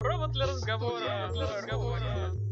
Провод для разговора. Для разговора.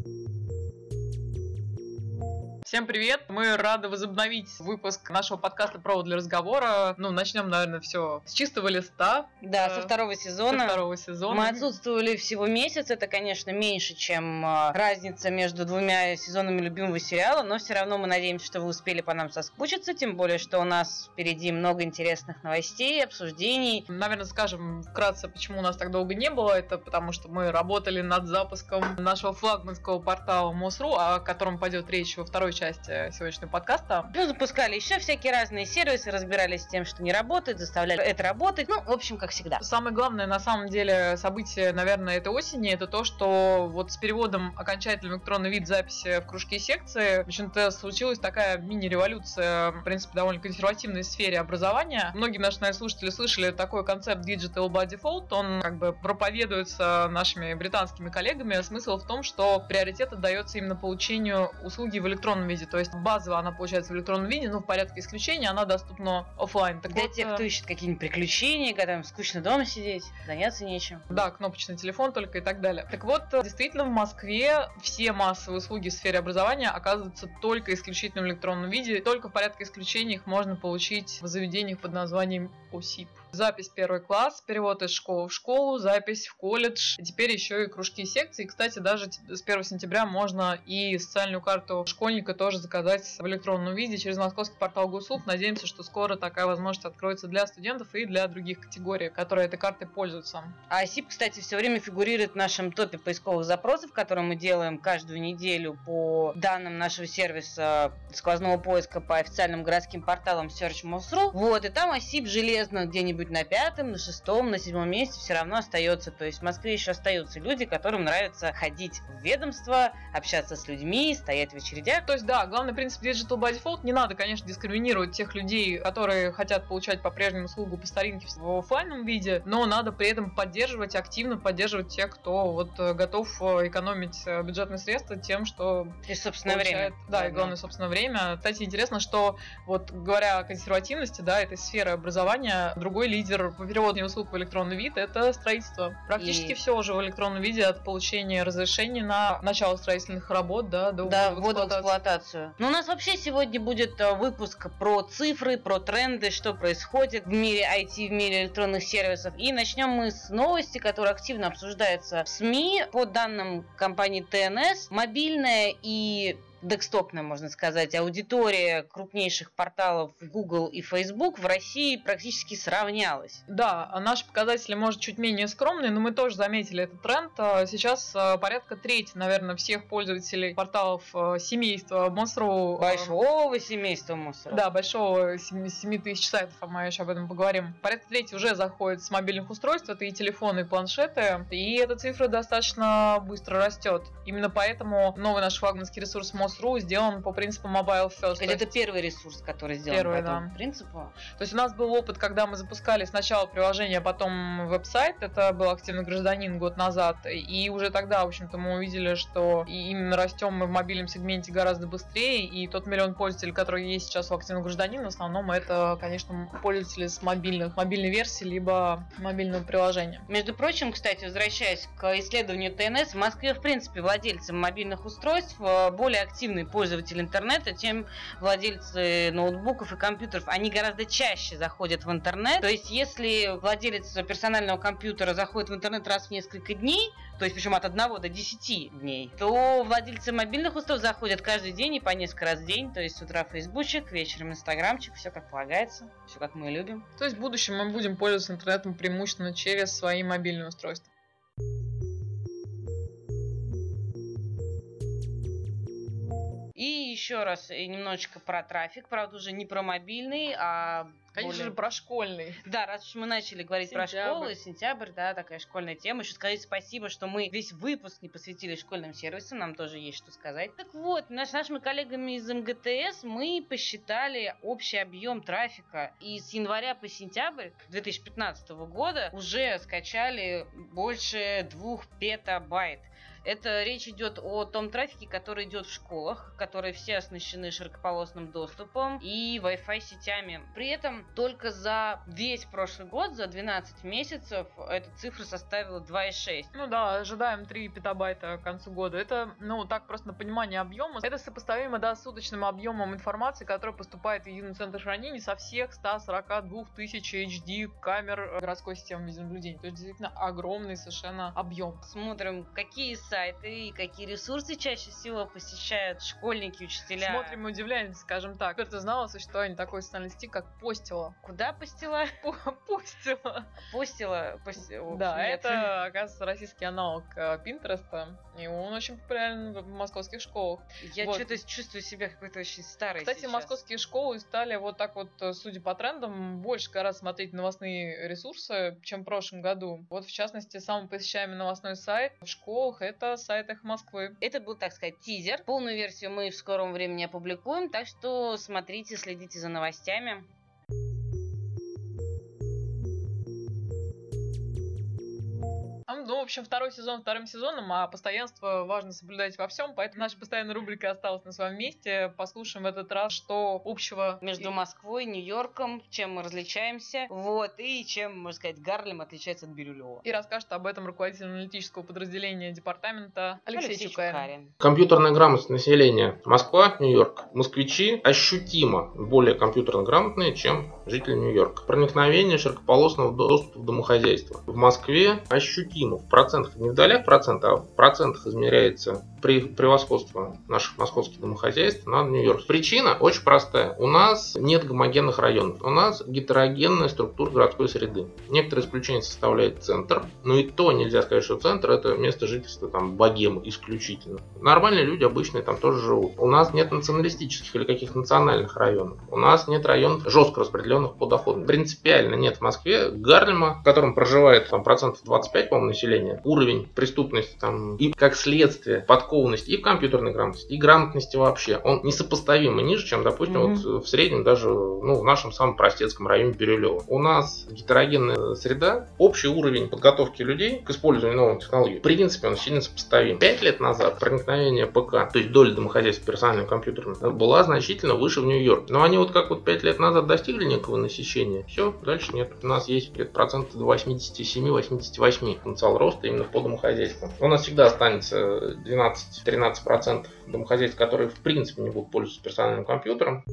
Всем привет! Мы рады возобновить выпуск нашего подкаста «Провод для разговора». Ну, начнем, наверное, все с чистого листа. Да, со второго сезона. Со второго сезона. Мы отсутствовали всего месяц. Это, конечно, меньше, чем а, разница между двумя сезонами любимого сериала, но все равно мы надеемся, что вы успели по нам соскучиться, тем более, что у нас впереди много интересных новостей, обсуждений. Наверное, скажем вкратце, почему у нас так долго не было. Это потому, что мы работали над запуском нашего флагманского портала МОСРУ, о котором пойдет речь во второй части сегодняшнего подкаста. Ну, запускали еще всякие разные сервисы, разбирались с тем, что не работает, заставляли это работать. Ну, в общем, как всегда. Самое главное, на самом деле, событие, наверное, этой осени, это то, что вот с переводом окончательно электронный вид записи в кружки и секции, в общем-то, случилась такая мини-революция, в принципе, довольно консервативной сфере образования. Многие наши, наверное, слушатели слышали такой концепт Digital by Default, он как бы проповедуется нашими британскими коллегами. Смысл в том, что приоритет отдается именно получению услуги в электронном виде. То есть базово она получается в электронном виде, но в порядке исключения она доступна офлайн. Так Для вот, тех, кто э, ищет какие-нибудь приключения, когда им скучно дома сидеть, заняться нечем. Да, кнопочный телефон только и так далее. Так вот, действительно, в Москве все массовые услуги в сфере образования оказываются только исключительно в электронном виде. Только в порядке исключения их можно получить в заведениях под названием ОСИП. Запись первый класс, перевод из школы в школу, запись в колледж, и теперь еще и кружки и секции. И, кстати, даже с 1 сентября можно и социальную карту школьника тоже заказать в электронном виде через московский портал госуслуг. Надеемся, что скоро такая возможность откроется для студентов и для других категорий, которые этой картой пользуются. А ОСИП, кстати, все время фигурирует в нашем топе поисковых запросов, которые мы делаем каждую неделю по данным нашего сервиса сквозного поиска по официальным городским порталам Search.Mos.ru. Вот, и там ОСИП железно где-нибудь на пятом, на шестом, на седьмом месте все равно остается. То есть в Москве еще остаются люди, которым нравится ходить в ведомство, общаться с людьми, стоять в очередях. То есть, да, главный принцип Digital by Default не надо, конечно, дискриминировать тех людей, которые хотят получать по-прежнему услугу по старинке в офлайнном виде, но надо при этом поддерживать, активно поддерживать тех, кто вот э, готов э, экономить э, бюджетные средства тем, что... И собственное время. Да, да, и главное, собственное время. Кстати, интересно, что вот говоря о консервативности, да, этой сферы образования, другой лидер по переводу услуг в электронный вид – это строительство. Практически и... все уже в электронном виде от получения разрешения на начало строительных работ да, до да, ввода эксплуатацию. Но у нас вообще сегодня будет э, выпуск про цифры, про тренды, что происходит в мире IT, в мире электронных сервисов. И начнем мы с новости, которая активно обсуждается в СМИ. По данным компании ТНС, мобильная и декстопная, можно сказать, аудитория крупнейших порталов Google и Facebook в России практически сравнялась. Да, а наши показатели, может, чуть менее скромные, но мы тоже заметили этот тренд. А сейчас а, порядка трети, наверное, всех пользователей порталов семейства Monster.ru. Большого семейства Monster.ru. Да, большого 7 тысяч сайтов, а мы еще об этом поговорим. Порядка трети уже заходит с мобильных устройств, это и телефоны, и планшеты, и эта цифра достаточно быстро растет. Именно поэтому новый наш флагманский ресурс Monster Mail.ru сделан по принципу Mobile First. Это первый ресурс, который сделан первый, по этому да. принципу. То есть у нас был опыт, когда мы запускали сначала приложение, а потом веб-сайт. Это был активный гражданин год назад. И уже тогда, в общем-то, мы увидели, что именно растем мы в мобильном сегменте гораздо быстрее. И тот миллион пользователей, которые есть сейчас у активного гражданина, в основном это, конечно, пользователи с мобильных, мобильной версии, либо мобильного приложения. Между прочим, кстати, возвращаясь к исследованию ТНС, в Москве, в принципе, владельцы мобильных устройств э, более активно активный пользователь интернета, тем владельцы ноутбуков и компьютеров, они гораздо чаще заходят в интернет. То есть, если владелец персонального компьютера заходит в интернет раз в несколько дней, то есть, причем от 1 до 10 дней, то владельцы мобильных устройств заходят каждый день и по несколько раз в день, то есть с утра фейсбучик, вечером инстаграмчик, все как полагается, все как мы любим. То есть в будущем мы будем пользоваться интернетом преимущественно через свои мобильные устройства. Еще раз немножечко про трафик, правда уже не про мобильный, а Конечно более... же, про школьный. Да, раз уж мы начали говорить сентябрь. про школу, сентябрь, да, такая школьная тема. Еще сказать спасибо, что мы весь выпуск не посвятили школьным сервисам, нам тоже есть что сказать. Так вот, наш, нашими коллегами из МГТС мы посчитали общий объем трафика. И с января по сентябрь 2015 года уже скачали больше двух петабайт. Это речь идет о том трафике, который идет в школах, которые все оснащены широкополосным доступом и Wi-Fi сетями. При этом только за весь прошлый год, за 12 месяцев, эта цифра составила 2,6. Ну да, ожидаем 3 петабайта к концу года. Это, ну, так просто на понимание объема. Это сопоставимо, да, с суточным объемом информации, которая поступает в единый центр хранения со всех 142 тысяч HD камер городской системы видеонаблюдения. То есть, действительно, огромный совершенно объем. Смотрим, какие сайты и какие ресурсы чаще всего посещают школьники, учителя. Смотрим и удивляемся, скажем так. Ты знала о существовании такой социальной сети, как Постила? Куда постила? Постила. Постила. Да, это, оказывается, российский аналог э, Пинтереста. И он очень популярен в московских школах. Я что-то чувствую себя какой-то очень старой Кстати, московские школы стали вот так вот, э, судя по трендам, больше гораздо смотреть новостные ресурсы, чем в прошлом году. Вот, в частности, самый посещаемый новостной сайт в школах — это сайт «Эхо Москвы». Это был, так сказать, тизер. Полную версию мы в скором времени опубликуем, так что смотрите, следите за новостями. Ну, в общем, второй сезон вторым сезоном, а постоянство важно соблюдать во всем, поэтому наша постоянная рубрика осталась на своем месте. Послушаем в этот раз, что общего... Между Москвой, Нью-Йорком, чем мы различаемся, вот, и чем, можно сказать, Гарлем отличается от Бирюлева. И расскажет об этом руководитель аналитического подразделения департамента Алексей, Алексей Чукарин. Чукарин. Компьютерная грамотность населения Москва, Нью-Йорк. Москвичи ощутимо более компьютерно грамотные, чем жители Нью-Йорка. Проникновение широкополосного доступа в домохозяйство. В Москве ощутимо процентах, не в долях процента, а в процентах измеряется превосходство наших московских домохозяйств над Нью-Йорк. Причина очень простая. У нас нет гомогенных районов. У нас гетерогенная структура городской среды. Некоторые исключения составляет центр, но и то нельзя сказать, что центр это место жительства там богемы исключительно. Нормальные люди обычные там тоже живут. У нас нет националистических или каких-то национальных районов. У нас нет районов жестко распределенных по доходам. Принципиально нет в Москве Гарлема, в котором проживает там процентов 25, по-моему, населения. Уровень преступности там и как следствие подкоп подкованности и в компьютерной грамотности, и грамотности вообще, он несопоставимо ниже, чем, допустим, mm-hmm. вот в среднем даже ну, в нашем самом простецком районе Бирюлева. У нас гетерогенная среда, общий уровень подготовки людей к использованию новых технологий, в принципе, он сильно сопоставим. Пять лет назад проникновение ПК, то есть доля домохозяйств персональными компьютерами, была значительно выше в Нью-Йорке. Но они вот как вот пять лет назад достигли некого насыщения, все, дальше нет. У нас есть где-то процентов 87-88 потенциал роста именно по домохозяйству. У нас всегда останется 12 12-13% домохозяйств, которые в принципе не будут пользоваться персональным компьютером.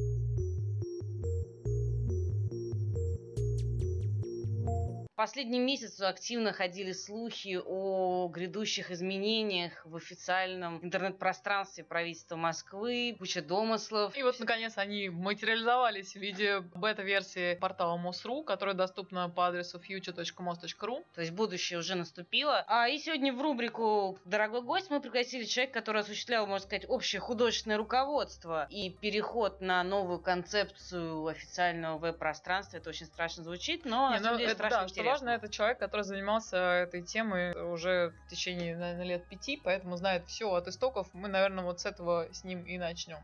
Последний месяц активно ходили слухи о грядущих изменениях в официальном интернет-пространстве правительства Москвы, куча домыслов. И вот, наконец, они материализовались в виде бета-версии портала МОСРУ, которая доступна по адресу future.mos.ru. То есть будущее уже наступило. А и сегодня в рубрику «Дорогой гость» мы пригласили человека, который осуществлял, можно сказать, общее художественное руководство и переход на новую концепцию официального веб-пространства. Это очень страшно звучит, но Не, ну, это, да, интересно важно, это человек, который занимался этой темой уже в течение, наверное, лет пяти, поэтому знает все от истоков. Мы, наверное, вот с этого с ним и начнем.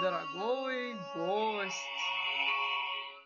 Дорогой гость.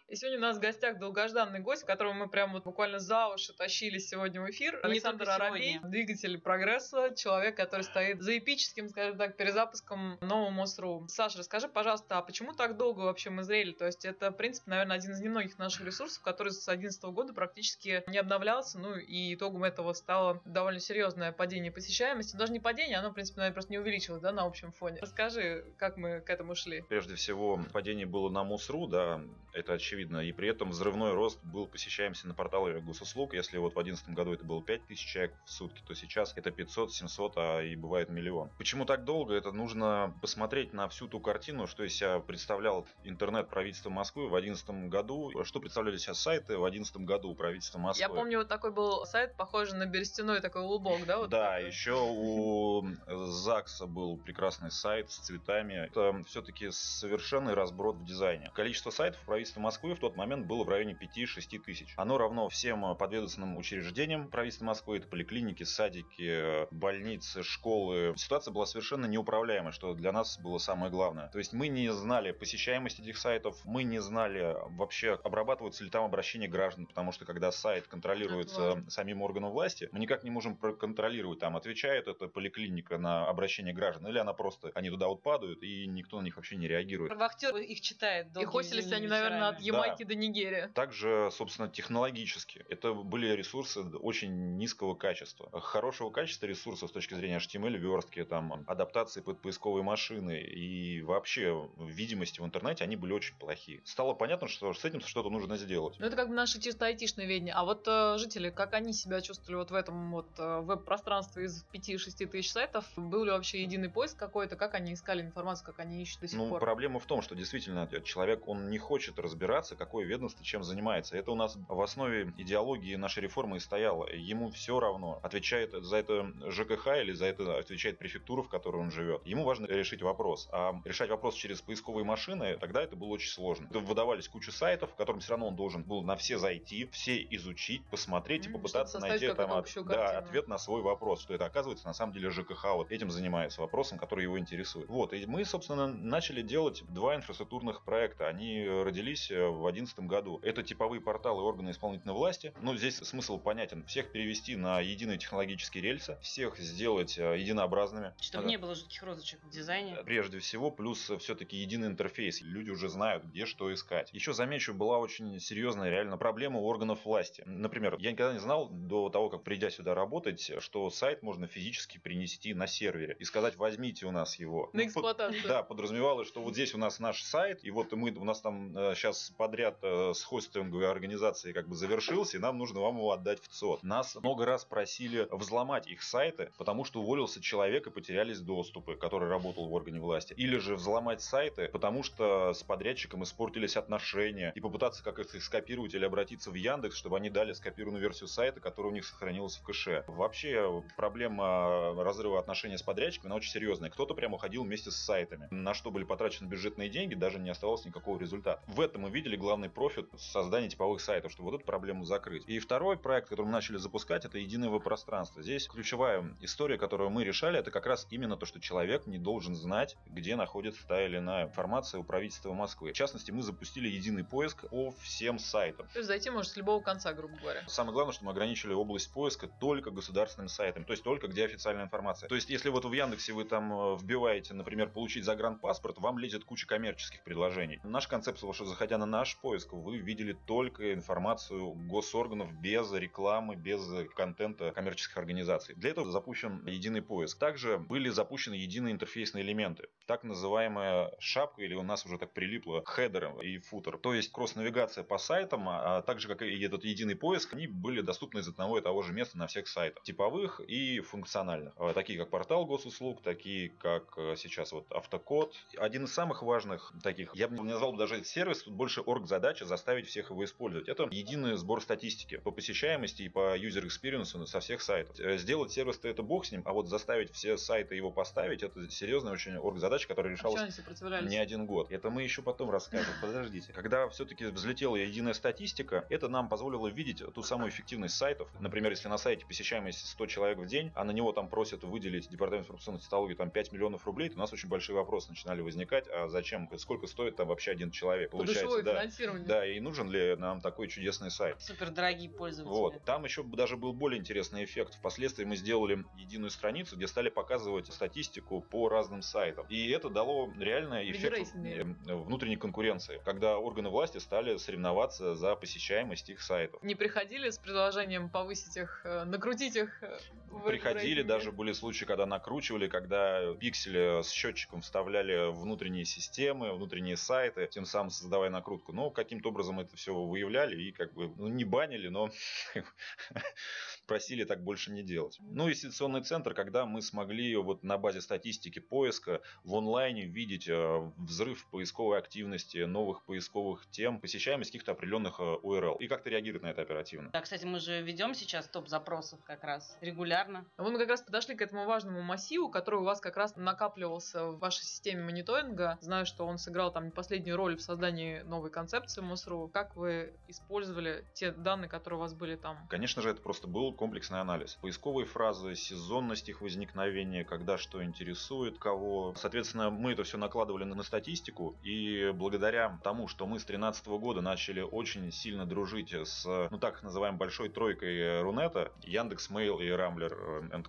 И сегодня у нас в гостях долгожданный гость, которого мы прям вот буквально за уши тащили сегодня в эфир. Александр Аравей, двигатель прогресса, человек, который стоит за эпическим, скажем так, перезапуском нового МОСРУ. Саша, расскажи, пожалуйста, а почему так долго вообще мы зрели? То есть это, в принципе, наверное, один из немногих наших ресурсов, который с 2011 года практически не обновлялся, ну и итогом этого стало довольно серьезное падение посещаемости. Даже не падение, оно, в принципе, наверное, просто не увеличилось, да, на общем фоне. Расскажи, как мы к этому шли. Прежде всего, падение было на МОСРУ, да, это очевидно очевидно. И при этом взрывной рост был посещаемости на порталы госуслуг. Если вот в 2011 году это было 5000 человек в сутки, то сейчас это 500, 700, а и бывает миллион. Почему так долго? Это нужно посмотреть на всю ту картину, что из себя представлял интернет правительства Москвы в 2011 году, что представляли сейчас сайты в 2011 году правительства Москвы. Я помню, вот такой был сайт, похожий на берестяной такой лубок, да? Вот да, такой? еще у ЗАГСа был прекрасный сайт с цветами. Это все-таки совершенный разброд в дизайне. Количество сайтов правительства Москвы Москвы в тот момент было в районе 5-6 тысяч. Оно равно всем подведомственным учреждениям правительства Москвы, это поликлиники, садики, больницы, школы. Ситуация была совершенно неуправляемой, что для нас было самое главное. То есть мы не знали посещаемость этих сайтов, мы не знали вообще обрабатываются ли там обращения граждан, потому что когда сайт контролируется самим органом власти, мы никак не можем проконтролировать, там отвечает эта поликлиника на обращение граждан, или она просто, они туда вот падают, и никто на них вообще не реагирует. Вахтер их читает. И хостились они, наверное, от Ямайки да. до Нигерии. Также, собственно, технологически. Это были ресурсы очень низкого качества. Хорошего качества ресурсов с точки зрения HTML, верстки, там, адаптации под поисковые машины и вообще видимости в интернете, они были очень плохие. Стало понятно, что с этим что-то нужно сделать. Ну, это как бы наши чисто айтишные ведения. А вот э, жители, как они себя чувствовали вот в этом вот э, веб-пространстве из 5-6 тысяч сайтов? Был ли вообще единый поиск какой-то? Как они искали информацию, как они ищут до сих ну, пор? проблема в том, что действительно человек, он не хочет разбираться, какое ведомство чем занимается. Это у нас в основе идеологии нашей реформы и стояло. Ему все равно, отвечает за это ЖКХ или за это отвечает префектура, в которой он живет. Ему важно решить вопрос. А решать вопрос через поисковые машины, тогда это было очень сложно. Выдавались куча сайтов, в которым все равно он должен был на все зайти, все изучить, посмотреть и попытаться найти там от, да, ответ на свой вопрос, что это оказывается на самом деле ЖКХ вот этим занимается, вопросом, который его интересует. Вот, и мы, собственно, начали делать два инфраструктурных проекта. Они родились в 2011 году. Это типовые порталы органы исполнительной власти. Но здесь смысл понятен. Всех перевести на единые технологические рельсы, всех сделать э, единообразными. Чтобы да. не было жутких розочек в дизайне. Прежде всего, плюс все-таки единый интерфейс. Люди уже знают, где что искать. Еще замечу, была очень серьезная реально проблема у органов власти. Например, я никогда не знал до того, как придя сюда работать, что сайт можно физически принести на сервере и сказать, возьмите у нас его. На ну, эксплуатацию. Да, подразумевалось, что вот здесь у нас наш сайт, и вот мы, у нас там сейчас э, подряд э, с хостинговой организацией как бы завершился, и нам нужно вам его отдать в ЦОД. Нас много раз просили взломать их сайты, потому что уволился человек и потерялись доступы, который работал в органе власти. Или же взломать сайты, потому что с подрядчиком испортились отношения, и попытаться как их скопировать или обратиться в Яндекс, чтобы они дали скопированную версию сайта, которая у них сохранилась в кэше. Вообще проблема разрыва отношений с подрядчиками, она очень серьезная. Кто-то прямо уходил вместе с сайтами, на что были потрачены бюджетные деньги, даже не оставалось никакого результата. В этом мы видели главный профит создания типовых сайтов, чтобы вот эту проблему закрыть. И второй проект, который мы начали запускать, это единое пространство. Здесь ключевая история, которую мы решали, это как раз именно то, что человек не должен знать, где находится та или иная информация у правительства Москвы. В частности, мы запустили единый поиск по всем сайтам. То есть зайти может с любого конца, грубо говоря. Самое главное, что мы ограничили область поиска только государственным сайтом, то есть только где официальная информация. То есть если вот в Яндексе вы там э, вбиваете, например, получить загранпаспорт, вам лезет куча коммерческих предложений. Наш концепт, что заходя на наш поиск, вы видели только информацию госорганов без рекламы, без контента коммерческих организаций. Для этого запущен единый поиск. Также были запущены единые интерфейсные элементы. Так называемая шапка, или у нас уже так прилипло, хедер и футер. То есть кросс-навигация по сайтам, а также как и этот единый поиск, они были доступны из одного и того же места на всех сайтах. Типовых и функциональных. А, такие как портал госуслуг, такие как э, сейчас вот автокод. Один из самых важных таких, я бы не назвал даже сервис, тут больше орг-задача заставить всех его использовать. Это единый сбор статистики по посещаемости и по user experience со всех сайтов. Э, сделать сервис-то это бог с ним, а вот заставить все сайты его поставить, это серьезная очень орг-задача, которая решалась не один год. Это мы еще потом расскажем. Подождите. Когда все-таки взлетела единая статистика, это нам позволило видеть ту самую эффективность сайтов. Например, если на сайте посещаемость 100 человек в день, а на него там просят выделить департамент информационной технологии там 5 миллионов рублей, то у нас очень большие вопросы начинали возникать, а зачем, сколько стоит там вообще один человек? Получается, да. Да, и нужен ли нам такой чудесный сайт? Супер дорогие пользователи. Вот. Там еще даже был более интересный эффект. Впоследствии мы сделали единую страницу, где стали показывать статистику по разным сайтам. И это дало реальный эффект внутренней конкуренции, когда органы власти стали соревноваться за посещаемость их сайтов. Не приходили с предложением повысить их, э, накрутить их? Э, приходили, даже были случаи, когда накручивали, когда пиксели с счетчиком вставляли внутренние системы, внутренние сайты, тем самым создавая накрутку. Но каким-то образом это все выявляли и как бы ну, не банили, но просили так больше не делать. Ну и ситуационный центр, когда мы смогли вот на базе статистики поиска в онлайне видеть э, взрыв поисковой активности, новых поисковых тем, посещаемость каких-то определенных URL. Э, и как-то реагирует на это оперативно. Да, кстати, мы же ведем сейчас топ запросов как раз регулярно. Вот мы как раз подошли к этому важному массиву, который у вас как раз накапливался в вашей системе мониторинга. Знаю, что он сыграл там последнюю роль в создании новой концепции МОСРУ, как вы использовали те данные, которые у вас были там? Конечно же, это просто был комплексный анализ. Поисковые фразы, сезонность их возникновения, когда что интересует кого. Соответственно, мы это все накладывали на статистику, и благодаря тому, что мы с 2013 года начали очень сильно дружить с, ну так называемой большой тройкой Рунета, Яндекс, Mail и Рамблер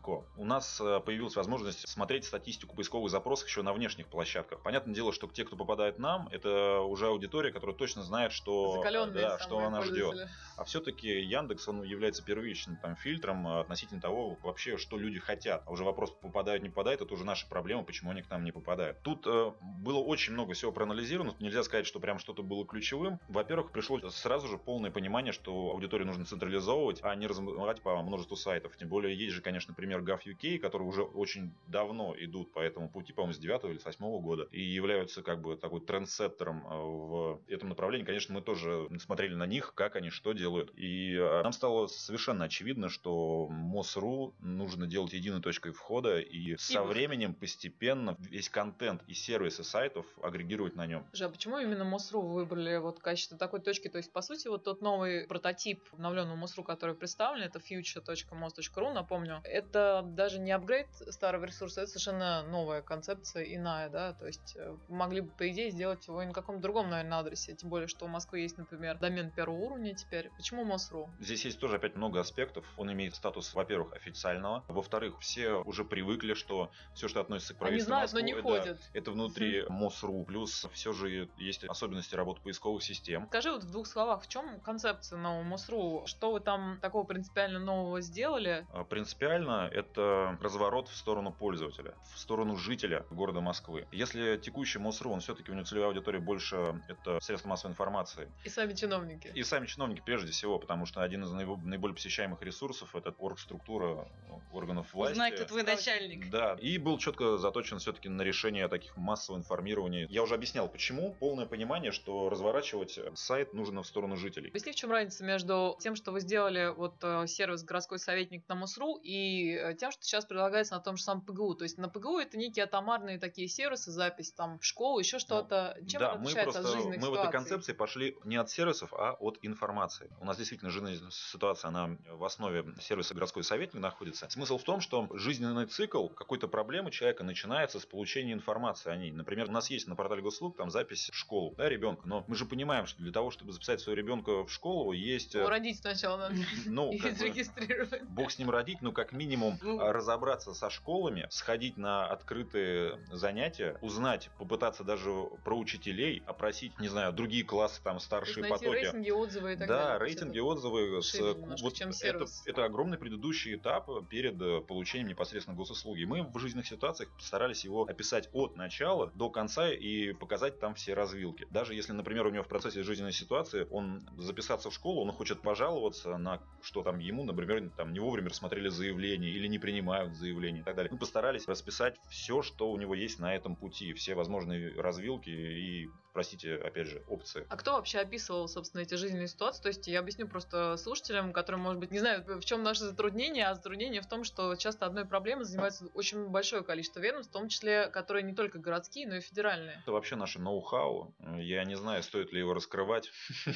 Co. У нас э, появилась возможность смотреть статистику поисковых запросов еще на внешних площадках. Понятное дело, что те, кто попадает нам, это уже аудитория, которая точно знает, что, да, что она ждет. А все-таки Яндекс, он является первичным там, фильтром относительно того, вообще, что люди хотят. А уже вопрос, попадают, не попадают, это уже наша проблема, почему они к нам не попадают. Тут э, было очень много всего проанализировано, нельзя сказать, что прям что-то было ключевым. Во-первых, пришло сразу же полное понимание, что аудиторию нужно централизовывать, а не размывать по множеству сайтов. Тем более, есть же, конечно, пример GovUK, которые уже очень давно идут по этому пути, по-моему, с 9 или с 8 года, и являются как бы такой трендсеттером э, в этом направлении. Конечно, мы тоже смотрели на них, как они что делают. И э, нам стало совершенно очевидно, что МОСРУ нужно делать единой точкой входа, и, и со временем постепенно весь контент и сервисы сайтов агрегировать на нем. Же, а почему именно МОСРУ вы выбрали вот в качестве такой точки? То есть, по сути, вот тот новый прототип обновленного МОСРУ, который представлен, это future.mos.ru, напомню, это даже не апгрейд старого ресурса, это совершенно новая концепция, иная, да, то есть э, могли бы, по идее, сделать его и на каком-то другом, наверное, адресе, тем более, что у Москвы есть, например, домен первого уровня теперь. Почему МОСРУ? Здесь есть тоже опять много аспектов. Он имеет статус, во-первых, официального, во-вторых, все уже привыкли, что все, что относится к правительству Они знают, Москвы, но не это, ходят. Это внутри МОСРУ, плюс все же есть особенности работы поисковых систем. Скажи вот в двух словах, в чем концепция нового МОСРУ? Что вы там такого принципиально нового сделали? А, принципиально это разворот в сторону пользователя, в сторону жителя города Москвы. Если текущий МОСРУ, он все-таки у него целевая аудитория больше это средства массовой информации. И сами чиновники. И сами чиновники прежде всего, потому что один из наиболее посещаемых ресурсов это оргструктура органов власти. Узнай, кто твой начальник. Да, и был четко заточен все-таки на решение таких массового информирования. Я уже объяснял, почему. Полное понимание, что разворачивать сайт нужно в сторону жителей. Объясни, в чем разница между тем, что вы сделали вот э, сервис городской советник на МОСРУ и э, тем, что сейчас предлагается на том же самом ПГУ. То есть на ПГУ это некие атомарные такие сервисы, запись там в школу, еще что-то. Ну, Чем да, это мы просто, от жизненных Мы ситуаций? в этой концепции пошли не от сервисов, а от информации. У нас действительно жизненная ситуация, она в основе сервиса городской советник находится. Смысл в том, что жизненный цикл какой-то проблемы человека начинается с получения информации о ней. Например, у нас есть на портале госуслуг там запись в школу да, ребенка, но мы же понимаем, что для того, чтобы записать своего ребенка в школу, есть... Ну, родить сначала надо ну, и зарегистрировать. Бог с ним родить, ну, как минимум, Ну. разобраться со школами, сходить на открытые занятия, узнать, попытаться даже про учителей, опросить, не знаю, другие классы, там, старшие потоки. рейтинги, отзывы и так да, далее. Есть рейтинги, отзывы. С, немножко, вот чем сервис. Это огромный предыдущий этап перед э, получением непосредственно госуслуги. Мы в жизненных ситуациях постарались его описать от начала до конца и показать там все развилки. Даже если, например, у него в процессе жизненной ситуации он записаться в школу, он хочет пожаловаться на что там ему, например, там не вовремя рассмотрели заявление или не принимают заявление и так далее. Мы постарались расписать все, что у него есть на этом пути, все возможные развилки и, простите, опять же, опции. А кто вообще описывал, собственно, эти жизненные ситуации? То есть я объясню просто слушателям, которые, может быть, не знают, в чем наше затруднение, а затруднение в том, что часто одной проблемой занимается очень большое количество ведомств, в том числе, которые не только городские, но и федеральные. Это вообще наше ноу-хау. Я не знаю, стоит ли его раскрывать.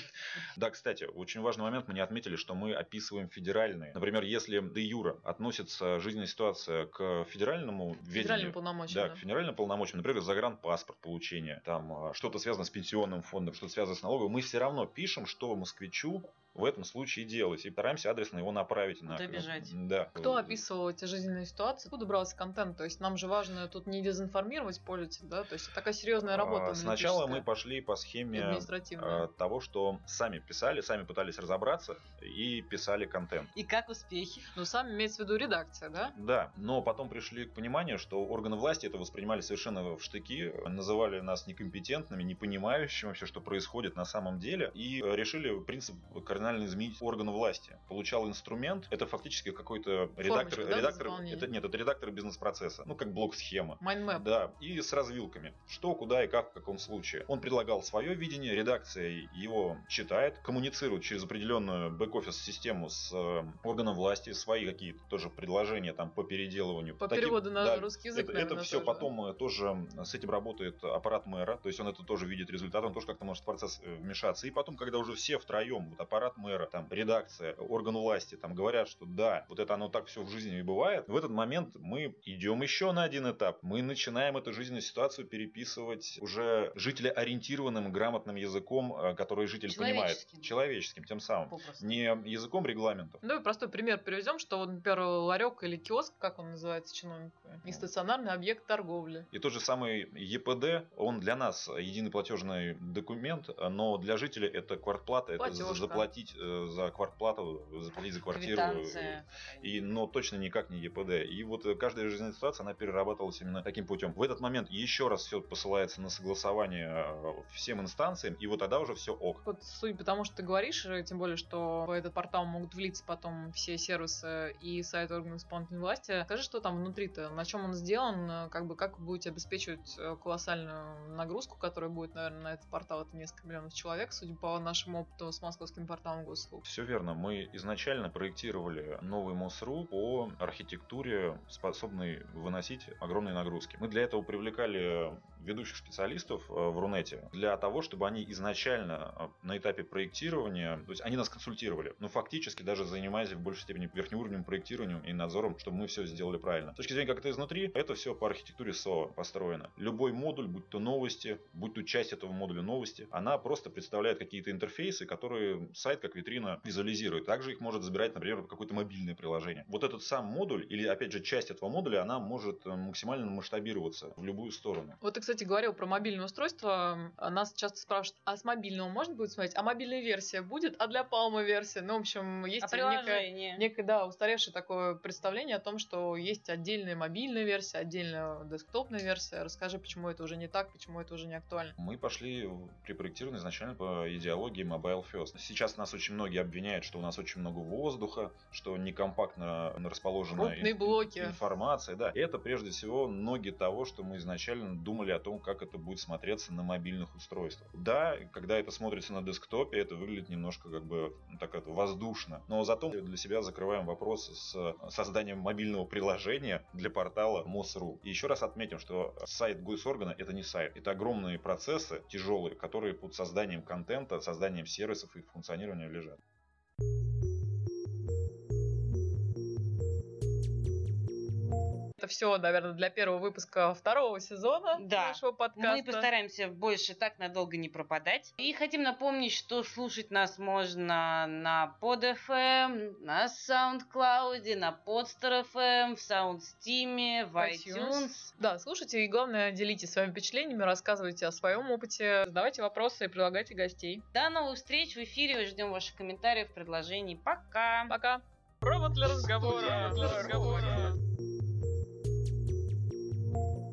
Да, кстати, очень важный момент, мы не отметили, что мы описываем федеральные. Например, если де юра относится жизненная ситуация к федеральному ведению, полномочиям. да, к федеральным полномочиям, например, загранпаспорт получения, там а, что-то связано с пенсионным фондом, что-то связано с налоговой, мы все равно пишем, что москвичу в этом случае делать. И стараемся адресно его направить. На, Добежать. Да. Кто описывал эти жизненные ситуации? Откуда брался контент? То есть нам же важно тут не дезинформировать пользователя, да? То есть это такая серьезная работа. А, Сначала мы пошли по схеме а, того, что сами писали, сами пытались разобраться и писали контент. И как успехи? Ну, сам имеется в виду редакция, да? Да, но потом пришли к пониманию, что органы власти это воспринимали совершенно в штыки, называли нас некомпетентными, не понимающими вообще, что происходит на самом деле, и решили принцип кардинально изменить органы власти. Получал инструмент, это фактически какой-то редактор, Формочка, да, редактор, это нет, это редактор бизнес-процесса, ну как блок-схема. Mind map. Да, и с развилками. Что, куда и как, в каком случае. Он предлагал свое видение, редакция его читает, коммуницирует через определенную бэк-офис систему с э, органом власти, свои какие-то тоже предложения там по переделыванию. По Таким- переводу на да, русский язык, это, наверное, все тоже, потом э, тоже с этим работает аппарат мэра, то есть он это тоже видит результат, он тоже как-то может в процесс э, вмешаться. И потом, когда уже все втроем, вот аппарат мэра, там редакция, орган власти, там говорят, что да, вот это оно так все в жизни и бывает, в этот момент мы идем еще на один этап. Мы начинаем эту жизненную ситуацию переписывать уже жителеориентированным, грамотным языком, э, который житель понимает. Человеческим. Тем самым. Попросту. Не языком регламентов. Ну и простой пример привезем, что, вот, например, ларек или киоск, как он называется чиновнику, не стационарный объект торговли. И тот же самый ЕПД, он для нас единый платежный документ, но для жителя это квартплата, это за- Платежка. Заплатить э, за квартплату, заплатить за квартиру. Квитанция. И, но точно никак не ЕПД. И вот э, каждая жизненная ситуация, она перерабатывалась именно таким путем. В этот момент еще раз все посылается на согласование э, всем инстанциям, и вот тогда уже все ок. Вот судя по тому, что ты говоришь, э, тем более, что в этот портал могут влиться потом все сервисы и сайт органов исполнительной власти, скажи, что там внутри-то, на чем он сделан, э, как бы как вы будете обеспечивать э, колоссальную нагрузку, которая будет, наверное, на этот портал, это несколько миллионов человек, судя по нашему опыту с московским порталом госуслуг. Все верно. Мы изначально проектировали новый МОСРУ по архитектуре, способной выносить огромные нагрузки. Мы для этого привлекали ведущих специалистов э, в Рунете для того, чтобы они изначально э, на этапе проектирования, то есть они нас консультировали, но фактически даже занимаясь в большей степени верхнеуровневым проектированием и надзором, чтобы мы все сделали правильно. С точки зрения как это изнутри, это все по архитектуре СОА построено. Любой модуль, будь то новости, будь то часть этого модуля новости, она просто представляет какие-то интерфейсы, которые сайт как витрина визуализирует. Также их может забирать, например, какое-то мобильное приложение. Вот этот сам модуль, или опять же часть этого модуля, она может э, максимально масштабироваться в любую сторону. Вот кстати, говорил про мобильное устройство. Нас часто спрашивают, а с мобильного можно будет смотреть? А мобильная версия будет? А для Palma версия? Ну, в общем, есть А некое, некое, да, устаревшее такое представление о том, что есть отдельная мобильная версия, отдельная десктопная версия. Расскажи, почему это уже не так, почему это уже не актуально. Мы пошли в- при проектировании изначально по идеологии Mobile First. Сейчас нас очень многие обвиняют, что у нас очень много воздуха, что некомпактно расположена Крупные ин- блоки. информация. Да. И это прежде всего ноги того, что мы изначально думали о том, как это будет смотреться на мобильных устройствах. Да, когда это смотрится на десктопе, это выглядит немножко как бы ну, так это воздушно. Но зато для себя закрываем вопрос с созданием мобильного приложения для портала МОСРУ. И еще раз отметим, что сайт госоргана это не сайт. Это огромные процессы, тяжелые, которые под созданием контента, созданием сервисов и функционированием лежат. Это все, наверное, для первого выпуска второго сезона Да. нашего подкаста. Мы постараемся больше так надолго не пропадать. И хотим напомнить, что слушать нас можно на PodFM, на SoundCloud, на PodStar.fm, в SoundSteam, в iTunes. Да, слушайте и главное, делитесь своими впечатлениями, рассказывайте о своем опыте, задавайте вопросы и предлагайте гостей. До новых встреч в эфире. Ждем ваших комментариев, предложений. Пока! Пока. Провод для разговора. Студия Для разговора.